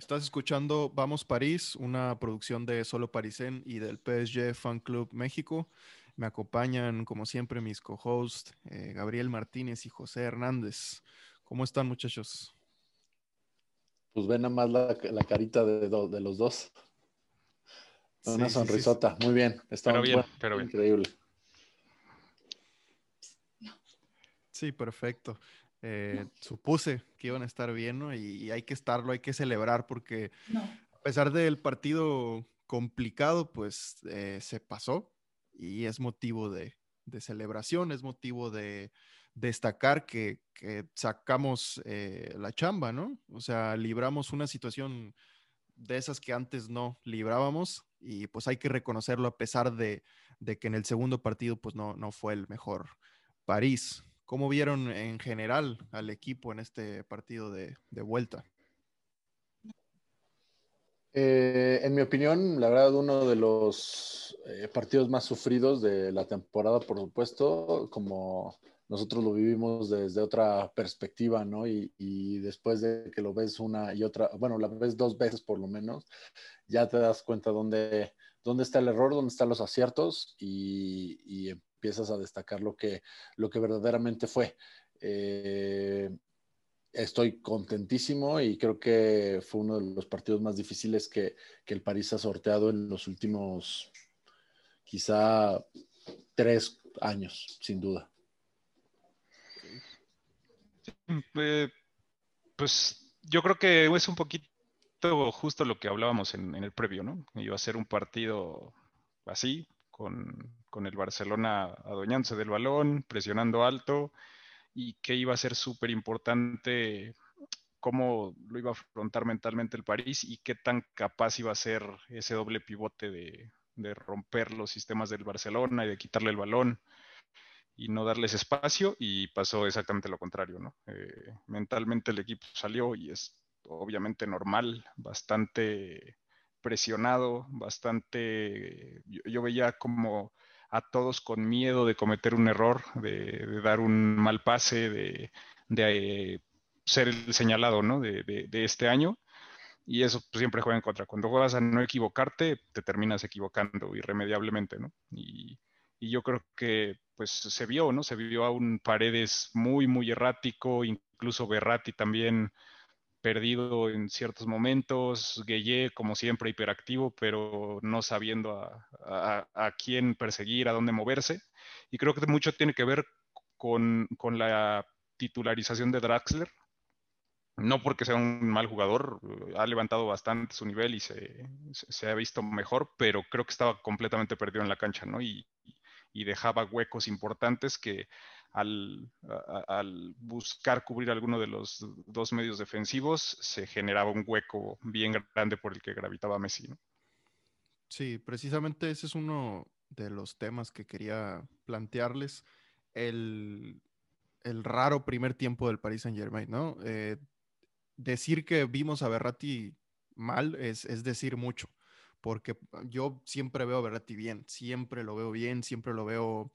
Estás escuchando Vamos París, una producción de Solo Parisén y del PSG Fan Club México. Me acompañan, como siempre, mis co-hosts eh, Gabriel Martínez y José Hernández. ¿Cómo están, muchachos? Pues ven nada más la, carita de, de, los dos. Una sonrisota. Muy bien. Está pero bien, pero bien. Increíble. Sí, perfecto. Eh, supuse que iban a estar bien, Y, hay que estarlo, hay que celebrar porque a pesar del partido complicado, pues eh, se pasó y es motivo de, celebración, es motivo de destacar que, sacamos eh, la chamba, ¿no? O sea, libramos una situación de esas que antes no librábamos y pues hay que reconocerlo a pesar de, que en el segundo partido pues no, no fue el mejor París. ¿Cómo vieron en general al equipo en este partido de, vuelta? Eh, en mi opinión, la verdad, uno de los eh, partidos más sufridos de la temporada, por supuesto, como nosotros lo vivimos desde otra perspectiva, ¿no? Y, después de que lo ves una y otra, bueno, la ves dos veces por lo menos, ya te das cuenta dónde, dónde está el error, dónde están los aciertos y, y empiezas a destacar lo que, lo que verdaderamente fue. Eh, estoy contentísimo y creo que fue uno de los partidos más difíciles que, el París ha sorteado en los últimos quizá tres años, sin duda. Eh, pues yo creo que es un poquito justo lo que hablábamos en, en el previo, ¿no? Iba a ser un partido así, con, con el Barcelona adueñándose del balón, presionando alto, y que iba a ser súper importante cómo lo iba a afrontar mentalmente el París y qué tan capaz iba a ser ese doble pivote de, romper los sistemas del Barcelona y de quitarle el balón y no darles espacio y pasó exactamente lo contrario, ¿no? Eh, mentalmente el equipo salió y es obviamente normal, bastante presionado, bastante, yo veía como a todos con miedo de cometer un error, de, dar un mal pase, de, eh, ser el señalado ¿no? de, este año. Y eso siempre juega en contra. Cuando juegas a no equivocarte, te terminas equivocando irremediablemente, ¿no? Y, yo creo que pues se vio, ¿no? Se vio a un Paredes muy, muy errático, incluso Berratti también perdido en ciertos momentos, Gueye como siempre hiperactivo, pero no sabiendo a, quién perseguir, a dónde moverse. Y creo que mucho tiene que ver con, la titularización de Draxler. No porque sea un mal jugador, ha levantado bastante su nivel y se, ha visto mejor, pero creo que estaba completamente perdido en la cancha, ¿no? y dejaba huecos importantes que al, buscar cubrir alguno de los dos medios defensivos, se generaba un hueco bien grande por el que gravitaba Messi. Sí, precisamente ese es uno de los temas que quería plantearles. El, raro primer tiempo del Paris Saint Germain, ¿no? Eh, decir que vimos a Berratti mal es, es, decir mucho, porque yo siempre veo a Berratti bien, siempre lo veo bien, siempre lo veo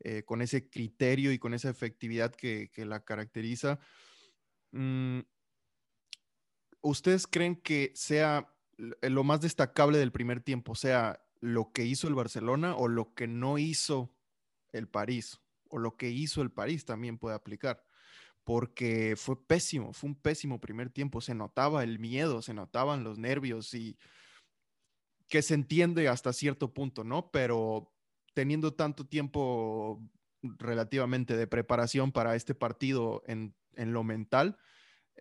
eh, con ese criterio y con esa efectividad que, la caracteriza. Mm, ¿Ustedes creen que sea lo más destacable del primer tiempo, sea lo que hizo el Barcelona o lo que no hizo el París? O lo que hizo el París también puede aplicar porque fue pésimo, fue un pésimo primer tiempo, se notaba el miedo, se notaban los nervios y que se entiende hasta cierto punto, ¿no? Pero teniendo tanto tiempo relativamente de preparación para este partido en, lo mental,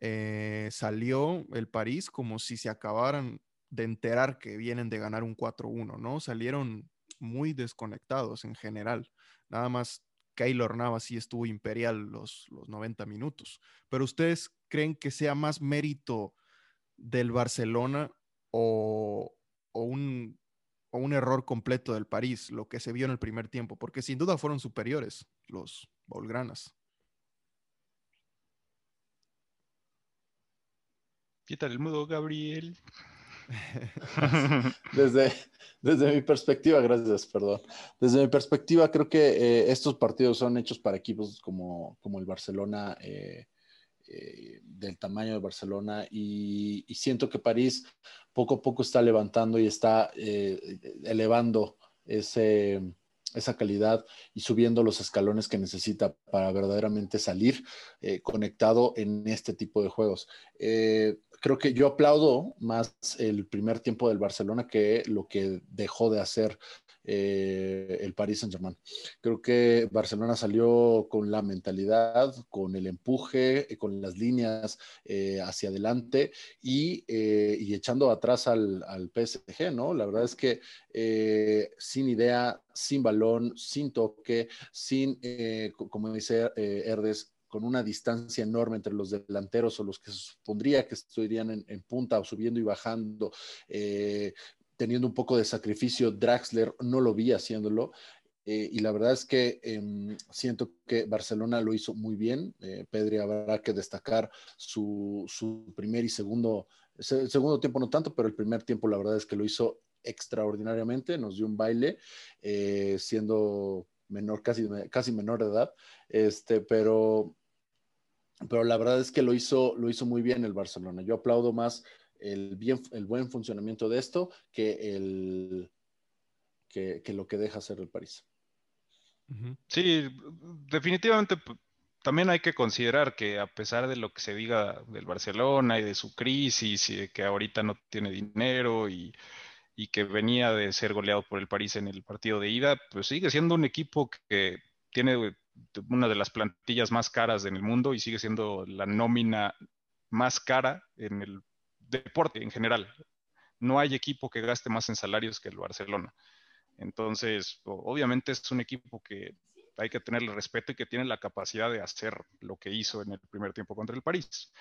eh, salió el París como si se acabaran de enterar que vienen de ganar un 4-1, ¿no? Salieron muy desconectados en general. Nada más Keylor Navas sí estuvo imperial los, los 90 minutos. Pero ustedes creen que sea más mérito del Barcelona o, o un o un error completo del París, lo que se vio en el primer tiempo, porque sin duda fueron superiores los Bolgranas. Quítale el mudo, Gabriel. desde, desde mi perspectiva, gracias, perdón. Desde mi perspectiva, creo que eh, estos partidos son hechos para equipos como, como el Barcelona, eh, eh, del tamaño de Barcelona y, siento que París poco a poco está levantando y está eh, elevando ese, esa calidad y subiendo los escalones que necesita para verdaderamente salir eh, conectado en este tipo de juegos. creo que yo aplaudo más el primer tiempo del Barcelona que lo que dejó de hacer eh, el Paris Saint Germain. Creo que Barcelona salió con la mentalidad, con el empuje, eh, con las líneas eh, hacia adelante y, echando atrás al, al, PSG, ¿no? La verdad es que sin idea, sin balón, sin toque, sin, como dice Herdes, con una distancia enorme entre los delanteros o los que se supondría que estarían en, punta o subiendo y bajando, teniendo un poco de sacrificio. Draxler no lo vi haciéndolo. Eh, y la verdad es que em, siento que Barcelona lo hizo muy bien. Eh, Pedri habrá que destacar su, primer y segundo, el segundo tiempo no tanto, pero el primer tiempo la verdad es que lo hizo extraordinariamente. Nos dio un baile, eh, siendo menor, casi, casi menor de edad. Este, pero, pero la verdad es que lo hizo, lo hizo muy bien el Barcelona. Yo aplaudo más el, bien, el buen funcionamiento de esto que, el, que, lo que deja hacer el París. Sí, definitivamente también hay que considerar que a pesar de lo que se diga del Barcelona y de su crisis y de que ahorita no tiene dinero y, y que venía de ser goleado por el París en el partido de ida, pues sigue siendo un equipo que tiene una de las plantillas más caras en el mundo y sigue siendo la nómina más cara en el deporte en general. No hay equipo que gaste más en salarios que el Barcelona. Entonces, obviamente es un equipo que hay que tenerle respeto y que tiene la capacidad de hacer lo que hizo en el primer tiempo contra el París.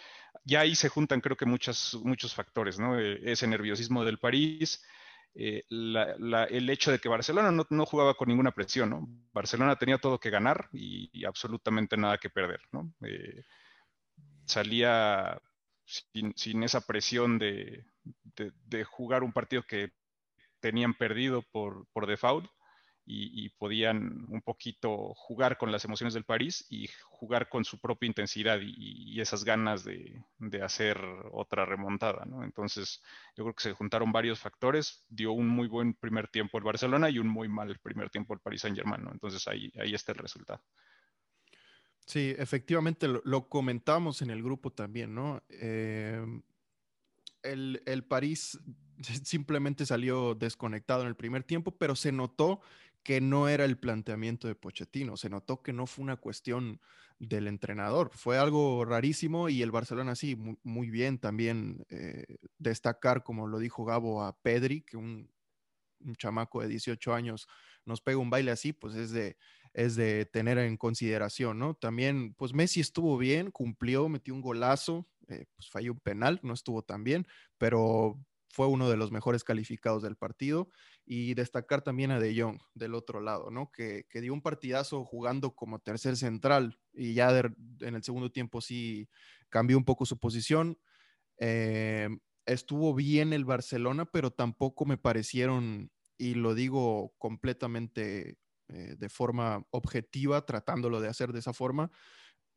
Y ahí se juntan creo que muchos, muchos factores, ¿no? Eh, ese nerviosismo del París, eh, el hecho de que Barcelona no, jugaba con ninguna presión, ¿no? Barcelona tenía todo que ganar y, absolutamente nada que perder, ¿no? Eh, salía sin, esa presión de, jugar un partido que tenían perdido por, default y, podían un poquito jugar con las emociones del París y jugar con su propia intensidad y, esas ganas de, hacer otra remontada. Entonces, yo creo que se juntaron varios factores, dio un muy buen primer tiempo el Barcelona y un muy mal primer tiempo el Paris Saint Germain. Entonces, ahí, ahí está el resultado. Sí, efectivamente lo, comentamos en el grupo también, ¿no? Em, el, el, París simplemente salió desconectado en el primer tiempo, pero se notó que no era el planteamiento de Pochettino, se notó que no fue una cuestión del entrenador, fue algo rarísimo y el Barcelona sí, muy, bien también eh, destacar, como lo dijo Gabo, a Pedri, que un, un chamaco de 18 años nos pega un baile así, pues es de, es de tener en consideración, ¿no? También, pues Messi estuvo bien, cumplió, metió un golazo, eh, pues falló un penal, no estuvo tan bien, pero fue uno de los mejores calificados del partido. Y destacar también a De Jong del otro lado, ¿no? Que, dio un partidazo jugando como tercer central y ya en el segundo tiempo sí cambió un poco su posición. Eh, estuvo bien el Barcelona, pero tampoco me parecieron, y lo digo completamente eh, de forma objetiva, tratándolo de hacer de esa forma,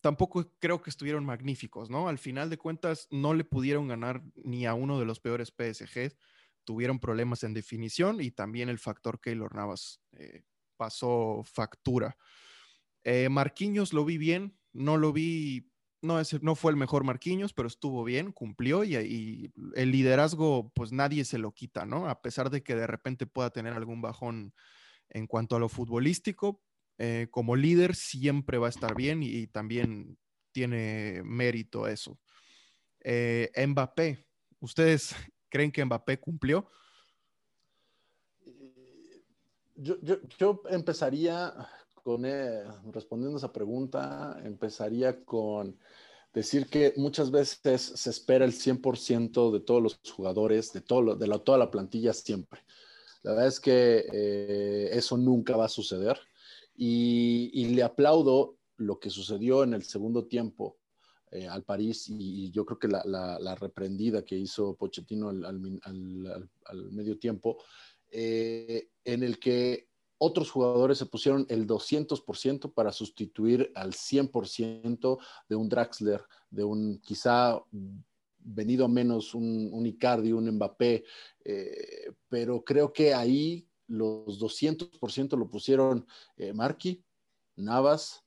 tampoco creo que estuvieron magníficos, ¿no? Al final de cuentas, no le pudieron ganar ni a uno de los peores PSG, tuvieron problemas en definición y también el factor Keylor Navas eh, pasó factura. Eh, Marquinhos lo vi bien, no lo vi, no, es, no fue el mejor Marquinhos, pero estuvo bien, cumplió y, y, el liderazgo, pues nadie se lo quita, ¿no? A pesar de que de repente pueda tener algún bajón en cuanto a lo futbolístico, eh, como líder siempre va a estar bien y, también tiene mérito eso. Eh, Mbappé, ¿ustedes creen que Mbappé cumplió? Yo, empezaría con, eh, respondiendo esa pregunta, empezaría con decir que muchas veces se espera el 100% de todos los jugadores, de, todo de toda la plantilla siempre. La verdad es que eh, eso nunca va a suceder. Y, le aplaudo lo que sucedió en el segundo tiempo eh, al París y, yo creo que la, reprendida que hizo Pochettino al, medio tiempo, eh, en el que otros jugadores se pusieron el 200% para sustituir al 100% de un Draxler, de un quizá venido a menos un, un Icardi, un Mbappé, eh, pero creo que ahí los 200% lo pusieron eh, Marqui, Navas,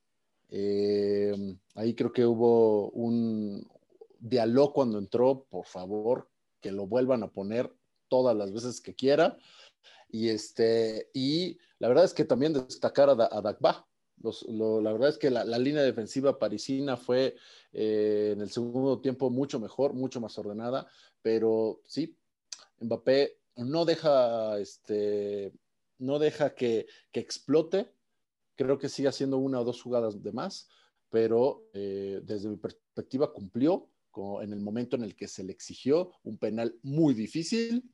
eh, ahí creo que hubo un diálogo cuando entró, por favor, que lo vuelvan a poner todas las veces que quiera. Y, este, y la verdad es que también destacar a, a Dagba. La verdad es que la, línea defensiva parisina fue eh, en el segundo tiempo mucho mejor, mucho más ordenada, pero sí, Mbappé no deja, este, no deja que, que explote. Creo que sigue haciendo una o dos jugadas de más, pero eh, desde mi perspectiva cumplió en el momento en el que se le exigió un penal muy difícil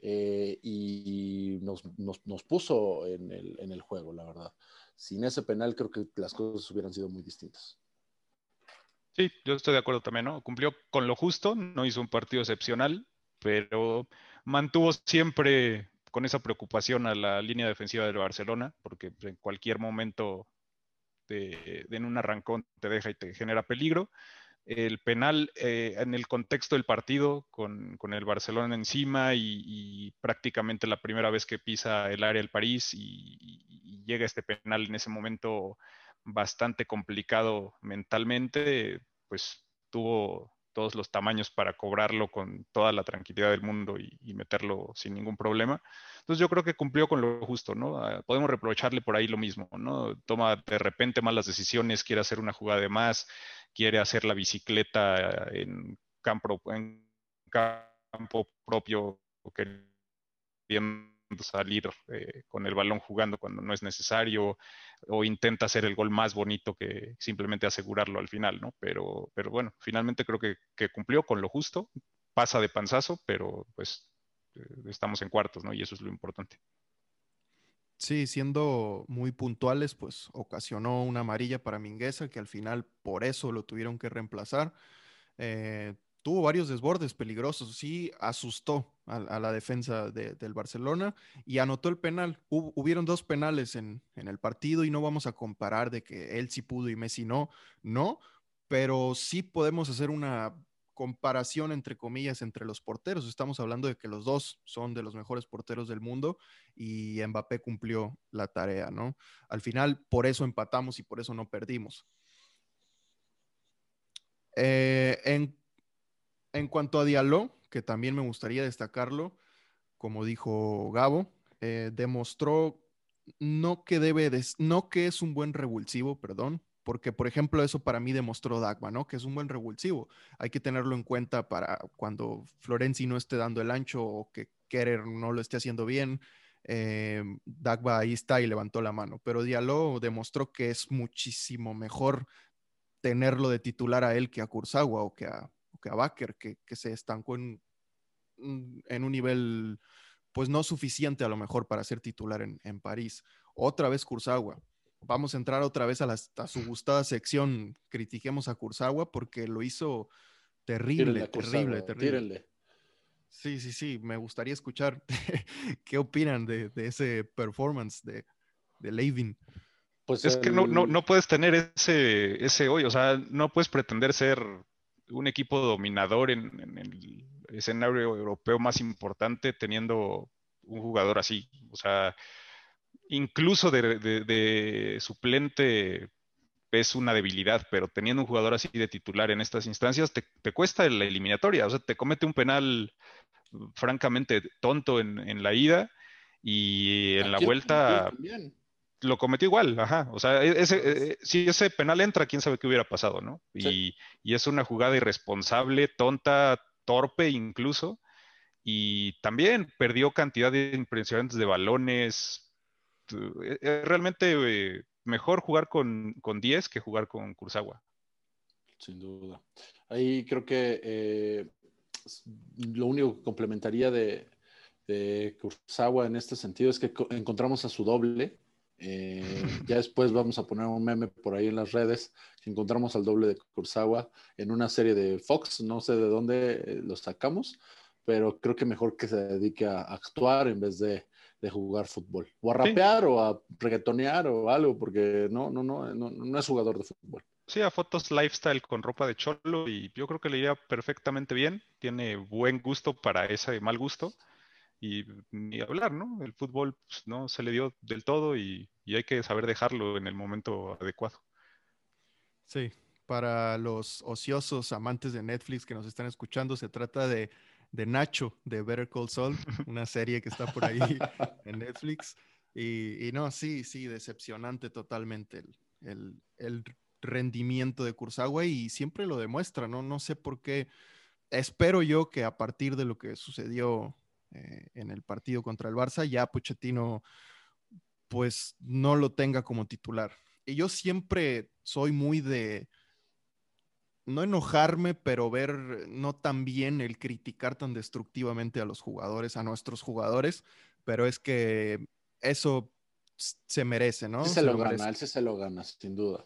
eh, y nos, nos, puso en el, en el, juego, la verdad. Sin ese penal creo que las cosas hubieran sido muy distintas. Sí, yo estoy de acuerdo también, ¿no? Cumplió con lo justo, no hizo un partido excepcional, pero mantuvo siempre con esa preocupación a la línea defensiva del Barcelona, porque en cualquier momento de, en un arrancón te deja y te genera peligro el penal eh, en el contexto del partido, con, el Barcelona encima y, prácticamente la primera vez que pisa el área del París y, llega este penal en ese momento bastante complicado mentalmente, pues tuvo todos los tamaños para cobrarlo con toda la tranquilidad del mundo y, meterlo sin ningún problema. Entonces yo creo que cumplió con lo justo, ¿no? Ah, podemos reprocharle por ahí lo mismo, ¿no? Toma de repente malas decisiones, quiere hacer una jugada de más, quiere hacer la bicicleta en campo, en campo propio, queriendo salir eh, con el balón jugando cuando no es necesario, o intenta hacer el gol más bonito que simplemente asegurarlo al final, ¿no? Pero, pero bueno, finalmente creo que, cumplió con lo justo, pasa de panzazo, pero pues eh, estamos en cuartos, ¿no? Y eso es lo importante. Sí, siendo muy puntuales, pues ocasionó una amarilla para Mingueza, que al final por eso lo tuvieron que reemplazar. Eh, tuvo varios desbordes peligrosos, sí asustó a, la defensa del Barcelona y anotó el penal. hubieron dos penales en, en, el partido y no vamos a comparar de que él sí pudo y Messi no, no, pero sí podemos hacer una comparación entre comillas entre los porteros. Estamos hablando de que los dos son de los mejores porteros del mundo y Mbappé cumplió la tarea, ¿no? Al final, por eso empatamos y por eso no perdimos. Eh, en, en, cuanto a Diallo, que también me gustaría destacarlo, como dijo Gabo, eh, demostró no que debe, no que es un buen revulsivo, perdón, porque por ejemplo eso para mí demostró Dagba, ¿no? Que es un buen revulsivo. Hay que tenerlo en cuenta para cuando Florenzi no esté dando el ancho o que Kerer no lo esté haciendo bien. Eh, Dagba ahí está y levantó la mano, pero Diallo demostró que es muchísimo mejor tenerlo de titular a él que a Kurzawa o que a, que a Baker, que, se estancó en, en, un nivel pues no suficiente a lo mejor para ser titular en, en París. Otra vez Kurzawa vamos a entrar otra vez a, la, su gustada sección, critiquemos a Kurzawa porque lo hizo terrible, terrible, terrible. Sí, sí, sí, me gustaría escuchar qué opinan de, ese performance de, de Levin. Pues es que no, no, puedes tener ese, ese hoy, o sea, no puedes pretender ser un equipo dominador en, en, el escenario europeo más importante teniendo un jugador así. O sea, incluso de, suplente es una debilidad, pero teniendo un jugador así de titular en estas instancias, te, cuesta la eliminatoria. O sea, te comete un penal francamente tonto en, la ida y en la vuelta lo cometió igual, ajá. O sea, e, ese, e, e, si ese penal entra, quién sabe qué hubiera pasado, ¿no? Y, y, es una jugada irresponsable, tonta, torpe incluso. Y también perdió cantidad de impresionantes de balones, es eh, eh, realmente eh, mejor jugar con, 10 que jugar con Kurzawa. Sin duda. Ahí creo que lo único que complementaría de, de Kurzawa en este sentido es que encontramos a su doble. ya después vamos a poner un meme por ahí en las redes. Encontramos al doble de Kurzawa en una serie de Fox, no sé de dónde lo sacamos, pero creo que mejor que se dedique a actuar en vez de de jugar fútbol. O a rapear o a reggaetonear o algo, porque no, no, no, no, no es jugador de fútbol. Sí, a fotos lifestyle con ropa de cholo y yo creo que le iría perfectamente bien. Tiene buen gusto para ese mal gusto. Y ni hablar, ¿no? El fútbol pues, no se le dio del todo y, y hay que saber dejarlo en el momento adecuado. Sí, para los ociosos amantes de Netflix que nos están escuchando, se trata de, de Nacho de Better Call Saul, una serie que está por ahí en Netflix. Y, y, no, sí, sí, decepcionante totalmente el, el, el rendimiento de Kurzawa y siempre lo demuestra, ¿no? No sé por qué. Espero yo que a partir de lo que sucedió eh, en el partido contra el Barça, ya Pochettino pues no lo tenga como titular. Y yo siempre soy muy de no enojarme, pero ver no tan bien el criticar tan destructivamente a los jugadores, a nuestros jugadores, pero es que eso se merece, ¿no? se, lo, gana, él se lo gana, sin duda.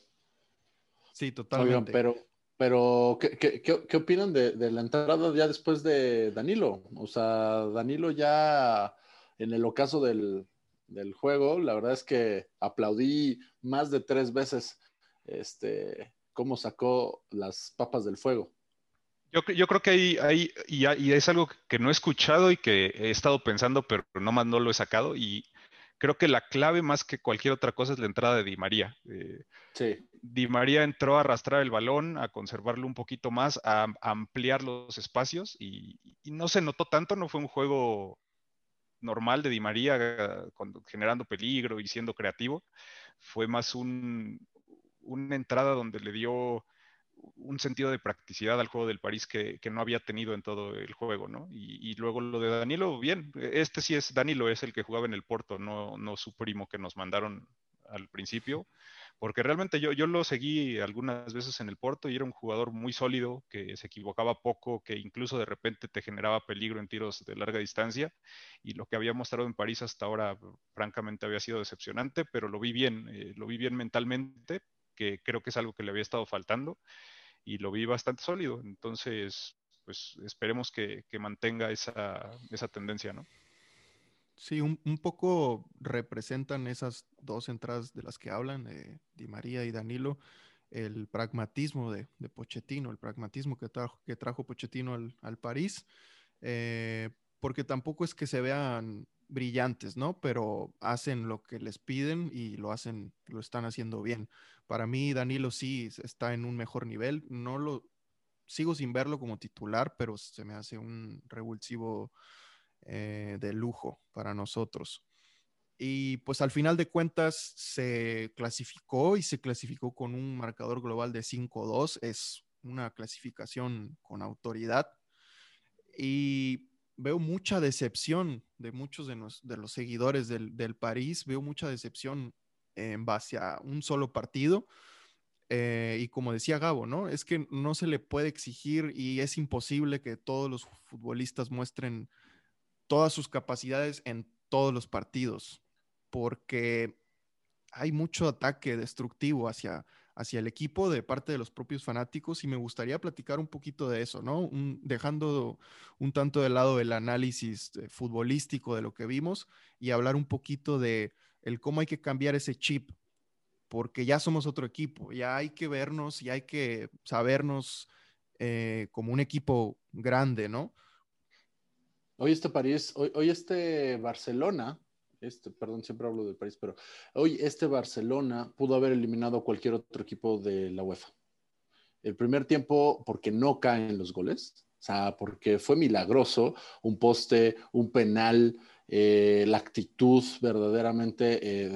Sí, totalmente. pero, pero ¿qué, qué, qué, opinan de, de, la entrada ya después de Danilo? O sea, Danilo ya en el ocaso del, del juego, la verdad es que aplaudí más de tres veces este, cómo sacó las papas del fuego. Yo, yo creo que hay, hay y, y, es algo que no he escuchado y que he estado pensando, pero no más no lo he sacado. Y creo que la clave más que cualquier otra cosa es la entrada de Di María. Eh, sí. Di María entró a arrastrar el balón, a conservarlo un poquito más, a, a ampliar los espacios y, y, no se notó tanto, no fue un juego normal de Di María eh, generando peligro y siendo creativo. Fue más un, una entrada donde le dio un sentido de practicidad al juego del París que, no había tenido en todo el juego, ¿no? Y, y, luego lo de Danilo, bien, este sí es, Danilo es el que jugaba en el Porto, no, no su primo que nos mandaron al principio, porque realmente yo, yo lo seguí algunas veces en el Porto y era un jugador muy sólido, que se equivocaba poco, que incluso de repente te generaba peligro en tiros de larga distancia, y lo que había mostrado en París hasta ahora, francamente, había sido decepcionante, pero lo vi bien, eh, lo vi bien mentalmente, que creo que es algo que le había estado faltando y lo vi bastante sólido. Entonces, pues esperemos que, que mantenga esa, esa, tendencia, ¿no? Sí, un, un, poco representan esas dos entradas de las que hablan, eh, Di María y Danilo, el pragmatismo de, de Pochettino, el pragmatismo que trajo, que trajo Pochettino al, al París, eh, porque tampoco es que se vean brillantes, ¿no? Pero hacen lo que les piden y lo hacen, lo están haciendo bien. Para mí, Danilo sí está en un mejor nivel. No lo sigo sin verlo como titular, pero se me hace un revulsivo eh, de lujo para nosotros. Y pues al final de cuentas se clasificó y se clasificó con un marcador global de 5-2. Es una clasificación con autoridad. Y veo mucha decepción de muchos de, los seguidores del, del, París, veo mucha decepción en base a un solo partido. Eh, y como decía Gabo, ¿no? Es que no se le puede exigir y es imposible que todos los futbolistas muestren todas sus capacidades en todos los partidos, porque hay mucho ataque destructivo hacia, hacia el equipo de parte de los propios fanáticos y me gustaría platicar un poquito de eso, ¿no? Dejando un tanto de lado el análisis eh, futbolístico de lo que vimos y hablar un poquito de el cómo hay que cambiar ese chip, porque ya somos otro equipo, ya hay que vernos y hay que sabernos eh, como un equipo grande, ¿no? Hoy este París, hoy, hoy este Barcelona este, perdón, siempre hablo del país, pero hoy este Barcelona pudo haber eliminado a cualquier otro equipo de la UEFA. El primer tiempo, porque no caen los goles, o sea, porque fue milagroso, un poste, un penal, eh, la actitud verdaderamente eh,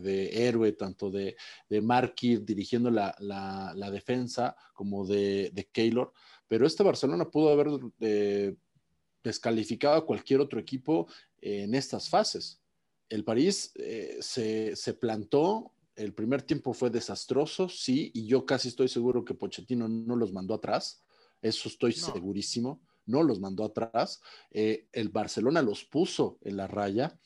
de, héroe, tanto de, de Marquis dirigiendo la, defensa como de, de Keylor. Pero este Barcelona pudo haber eh, descalificado a cualquier otro equipo en estas fases el París eh, se, se, plantó, el primer tiempo fue desastroso, sí, y yo casi estoy seguro que Pochettino no los mandó atrás, eso estoy no. segurísimo, no los mandó atrás, eh, el Barcelona los puso en la raya,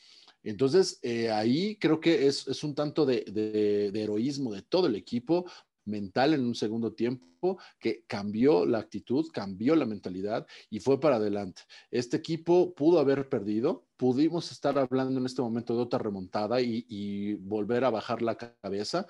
entonces eh, ahí creo que es, es un tanto de, de, de, heroísmo de todo el equipo, mental en un segundo tiempo que cambió la actitud, cambió la mentalidad y fue para adelante. Este equipo pudo haber perdido, pudimos estar hablando en este momento de otra remontada y, volver a bajar la cabeza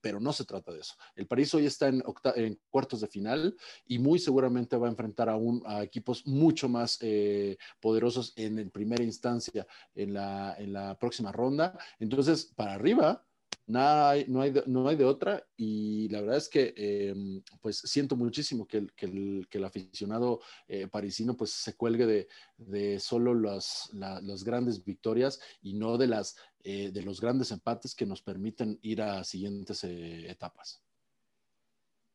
pero no se trata de eso. El París hoy está en, cuartos de final y muy seguramente va a enfrentar a, un, a equipos mucho más eh, poderosos en, primera instancia en la, en la próxima ronda. Entonces, para arriba, Nada, no, hay de, no hay de otra y la verdad es que em, pues siento muchísimo que el, que el, que el aficionado eh, parisino pues se cuelgue de, de solo las, las, grandes victorias y no de, las, eh, de los grandes empates que nos permiten ir a siguientes eh, etapas.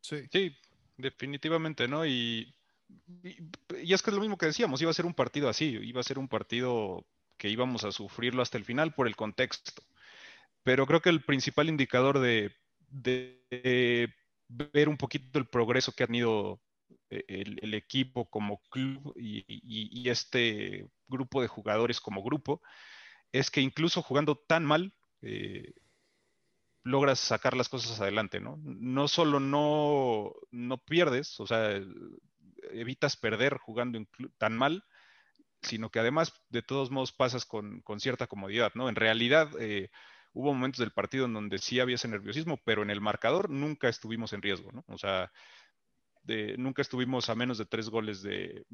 Sí. sí, definitivamente, ¿no? Y, y, y es que es lo mismo que decíamos, iba a ser un partido así, iba a ser un partido que íbamos a sufrirlo hasta el final por el contexto pero creo que el principal indicador de, ver un poquito el progreso que ha tenido eh, el, equipo como club y, este grupo de jugadores como grupo es que incluso jugando tan mal, eh, logras sacar las cosas adelante, ¿no? No solo no, no pierdes, o sea, evitas perder jugando tan mal, sino que además de todos modos pasas con, cierta comodidad, ¿no? En realidad, eh, hubo momentos del partido en donde sí había ese nerviosismo, pero en el marcador nunca estuvimos en riesgo, ¿no? O sea, nunca estuvimos a menos de tres goles de,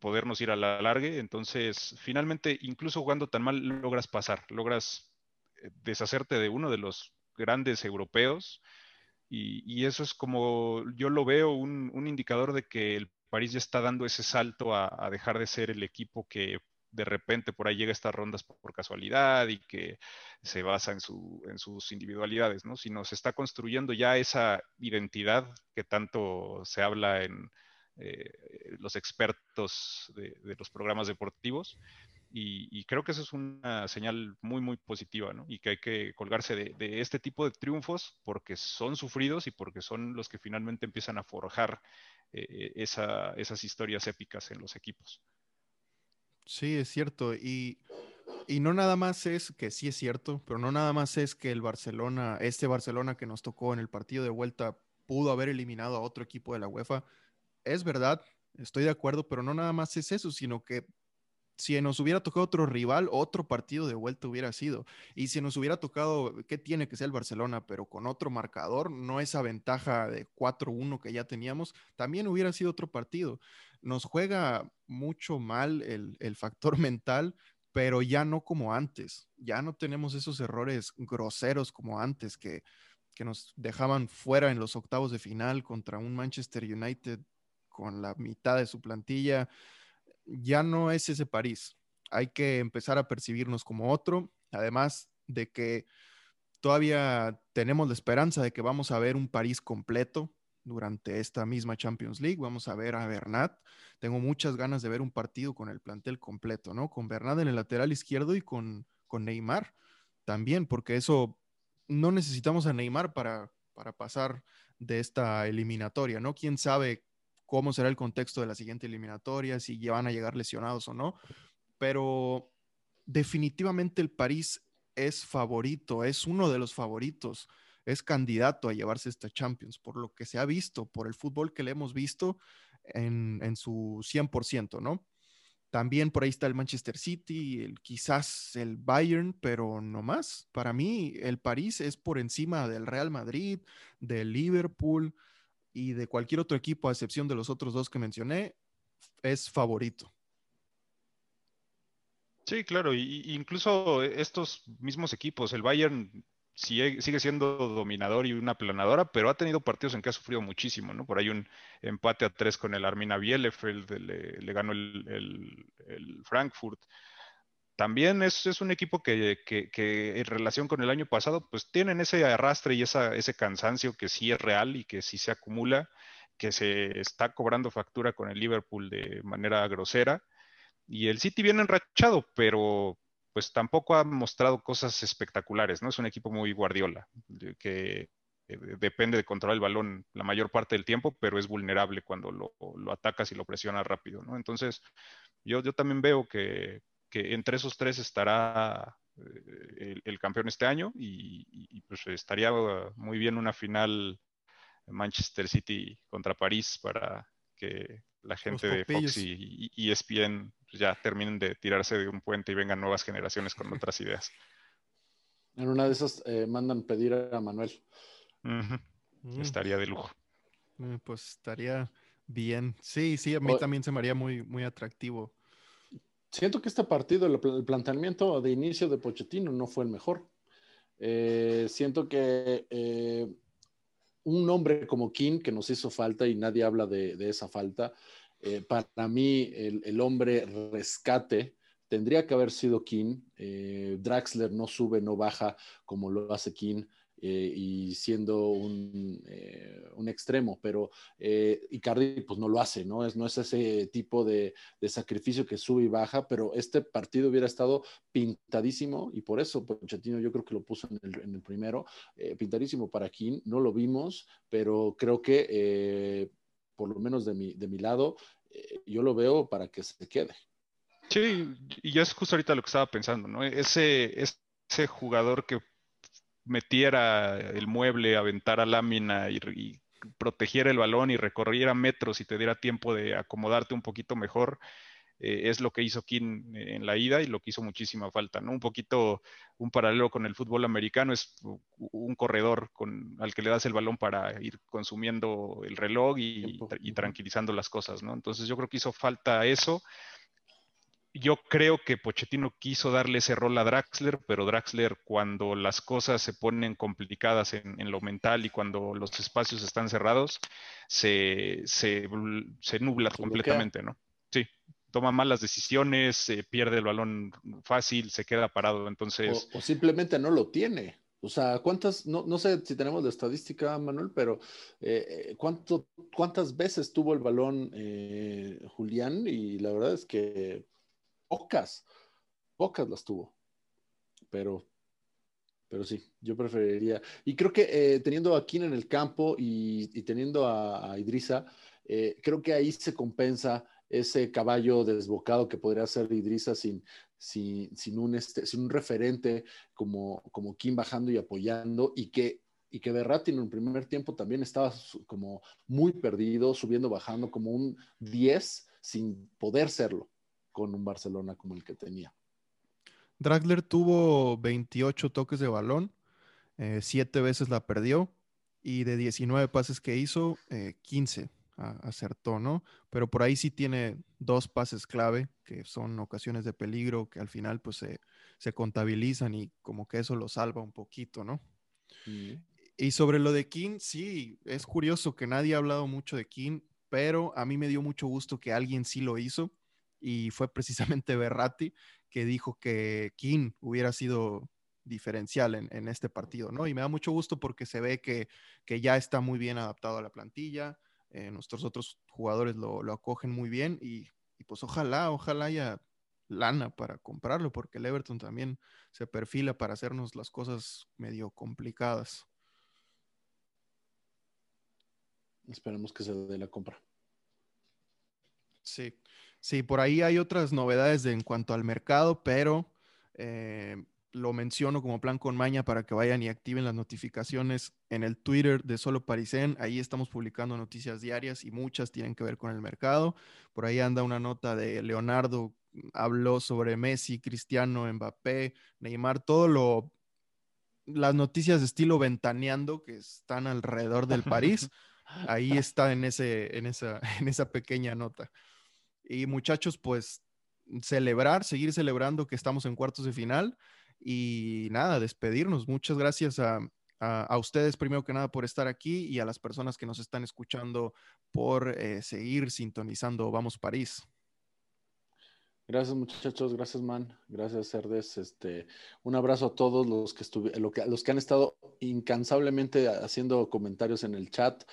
podernos ir a la largue. Entonces, finalmente, incluso jugando tan mal, logras pasar, logras eh, deshacerte de uno de los grandes europeos. Y, eso es como yo lo veo, un, indicador de que el París ya está dando ese salto a, dejar de ser el equipo que de repente por ahí llega estas rondas por, casualidad y que se basa en, su, en sus individualidades, ¿no? Sino se está construyendo ya esa identidad que tanto se habla en eh, los expertos de, los programas deportivos. Y, creo que eso es una señal muy, muy positiva, ¿no? Y que hay que colgarse de, este tipo de triunfos porque son sufridos y porque son los que finalmente empiezan a forjar eh, esas historias épicas en los equipos. Sí, es cierto. Y, no nada más es que sí es cierto, pero no nada más es que el Barcelona, este Barcelona que nos tocó en el partido de vuelta, pudo haber eliminado a otro equipo de la UEFA. Es verdad, estoy de acuerdo, pero no nada más es eso, sino que si nos hubiera tocado otro rival, otro partido de vuelta hubiera sido. Y si nos hubiera tocado, ¿qué tiene que ser el Barcelona? Pero con otro marcador, no esa ventaja de 4-1 que ya teníamos, también hubiera sido otro partido. Nos juega mucho mal el, el factor mental, pero ya no como antes. Ya no tenemos esos errores groseros como antes que, que nos dejaban fuera en los octavos de final contra un Manchester United con la mitad de su plantilla ya no es ese París. Hay que empezar a percibirnos como otro, además de que todavía tenemos la esperanza de que vamos a ver un París completo durante esta misma Champions League. Vamos a ver a Bernat. Tengo muchas ganas de ver un partido con el plantel completo, ¿no? Con Bernat en el lateral izquierdo y con, con Neymar también, porque eso no necesitamos a Neymar para, para pasar de esta eliminatoria, ¿no? ¿Quién sabe cómo será el contexto de la siguiente eliminatoria, si van a llegar lesionados o no, pero definitivamente el París es favorito, es uno de los favoritos, es candidato a llevarse esta Champions, por lo que se ha visto, por el fútbol que le hemos visto en, en su 100%, ¿no? También por ahí está el Manchester City, el, quizás el Bayern, pero no más. Para mí, el París es por encima del Real Madrid, del Liverpool, y de cualquier otro equipo, a excepción de los otros dos que mencioné, es favorito. Sí, claro, y, incluso estos mismos equipos, el Bayern sigue, siendo dominador y una planadora, pero ha tenido partidos en que ha sufrido muchísimo, ¿no? Por ahí un empate a tres con el Armina Bielefeld, le, ganó el, el Frankfurt también es, un equipo que, en relación con el año pasado, pues tienen ese arrastre y ese cansancio que sí es real y que sí se acumula, que se está cobrando factura con el Liverpool de manera grosera. Y el City viene enrachado, pero pues tampoco ha mostrado cosas espectaculares, ¿no? Es un equipo muy guardiola, que depende de controlar el balón la mayor parte del tiempo, pero es vulnerable cuando lo, atacas y lo presionas rápido, ¿no? Entonces, yo, yo también veo que, que entre esos tres estará eh, el, campeón este año y, pues estaría muy bien una final Manchester City contra París para que la gente de Fox y, ESPN pues, ya terminen de tirarse de un puente y vengan nuevas generaciones con otras ideas. En una de esas eh, mandan pedir a Manuel. Mm. Estaría de lujo. Eh, pues estaría bien. Sí, sí, a mí también se me haría muy, muy atractivo. Siento que este partido, el, planteamiento de inicio de Pochettino no fue el mejor. Eh, siento que un hombre como King, que nos hizo falta y nadie habla de, esa falta, para mí el, hombre rescate tendría que haber sido King. Eh, Draxler no sube, no baja como lo hace King. Eh, y siendo un, eh, extremo, pero Icardi pues no lo hace, ¿no? Es, no es ese tipo de, de, sacrificio que sube y baja, pero este partido hubiera estado pintadísimo y por eso Pochettino yo creo que lo puso en el, en el primero, pintadísimo para King, no lo vimos, pero creo que por lo menos de mi, de mi lado, yo lo veo para que se quede. Sí, y es justo ahorita lo que estaba pensando, ¿no? Ese, ese jugador que metiera el mueble, aventara lámina y, protegiera el balón y recorriera metros y te diera tiempo de acomodarte un poquito mejor, eh, es lo que hizo King en la ida y lo que hizo muchísima falta, ¿no? Un poquito, un paralelo con el fútbol americano es un corredor con, al que le das el balón para ir consumiendo el reloj y, y tranquilizando las cosas, ¿no? Entonces yo creo que hizo falta eso yo creo que Pochettino quiso darle ese rol a Draxler, pero Draxler cuando las cosas se ponen complicadas en, lo mental y cuando los espacios están cerrados, se, se, nubla completamente, ¿no? Sí, toma malas decisiones, pierde el balón fácil, se queda parado, entonces... O, simplemente no lo tiene. O sea, ¿cuántas, no, no, sé si tenemos la estadística, Manuel, pero eh, eh, ¿cuánto, ¿cuántas veces tuvo el balón eh, Julián? Y la verdad es que pocas, pocas las tuvo. Pero, pero sí, yo preferiría. Y creo que teniendo a Kim en el campo y, teniendo a, Idrisa, eh, creo que ahí se compensa ese caballo desbocado que podría ser Idrisa sin, sin, un, este, sin un referente como, como Kim bajando y apoyando y que y que Berratti en el primer tiempo también estaba como muy perdido, subiendo, bajando, como un 10 sin poder serlo con un Barcelona como el que tenía. Dragler tuvo 28 toques de balón, eh, siete veces la perdió y de 19 pases que hizo, 15 eh, acertó, ¿no? Pero por ahí sí tiene dos pases clave, que son ocasiones de peligro, que al final pues se, contabilizan y como que eso lo salva un poquito, ¿no? Y sobre lo de King, sí, es curioso que nadie ha hablado mucho de King, pero a mí me dio mucho gusto que alguien sí lo hizo y fue precisamente Berratti que dijo que King hubiera sido diferencial en, este partido, ¿no? Y me da mucho gusto porque se ve que, ya está muy bien adaptado a la plantilla, eh, nuestros otros jugadores lo, acogen muy bien y, pues ojalá, ojalá haya lana para comprarlo porque el Everton también se perfila para hacernos las cosas medio complicadas. Esperemos que se dé la compra. Sí. Sí, por ahí hay otras novedades en cuanto al mercado, pero eh, lo menciono como plan con maña para que vayan y activen las notificaciones en el Twitter de Solo Parisén. Ahí estamos publicando noticias diarias y muchas tienen que ver con el mercado. Por ahí anda una nota de Leonardo, habló sobre Messi, Cristiano, Mbappé, Neymar, todo lo las noticias de estilo ventaneando que están alrededor del París. Ahí está en ese en esa en esa pequeña nota. Y muchachos, pues celebrar, seguir celebrando que estamos en cuartos de final y nada, despedirnos. Muchas gracias a, ustedes primero que nada por estar aquí y a las personas que nos están escuchando por eh, seguir sintonizando Vamos París. Gracias muchachos, gracias man, gracias Cerdes. Este, un abrazo a todos los que, que, los que han estado incansablemente haciendo comentarios en el chat.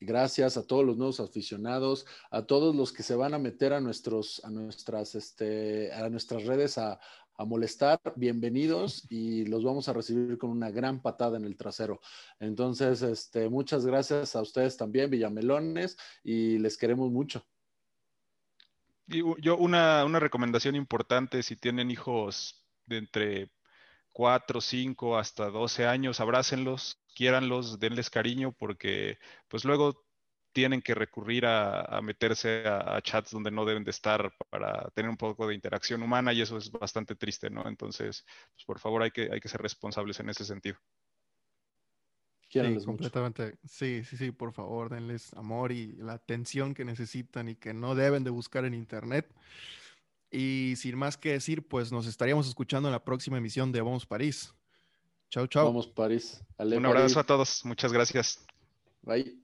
Gracias a todos los nuevos aficionados, a todos los que se van a meter a nuestros, a nuestras, este, a nuestras redes a, a molestar, bienvenidos y los vamos a recibir con una gran patada en el trasero. Entonces, este, muchas gracias a ustedes también, Villamelones, y les queremos mucho yo una, recomendación importante si tienen hijos de entre 4, 5, hasta 12 años, abrácenlos, quiéranlos, denles cariño, porque pues luego tienen que recurrir a, meterse a, chats donde no deben de estar para tener un poco de interacción humana y eso es bastante triste, ¿no? Entonces, pues por favor hay que, hay que ser responsables en ese sentido. Sí, completamente. Sí, sí, sí, por favor, denles amor y la atención que necesitan y que no deben de buscar en internet. Y sin más que decir, pues nos estaríamos escuchando en la próxima emisión de Vamos París. Chao, chao. Vamos París. Un abrazo a todos. Muchas gracias. Bye.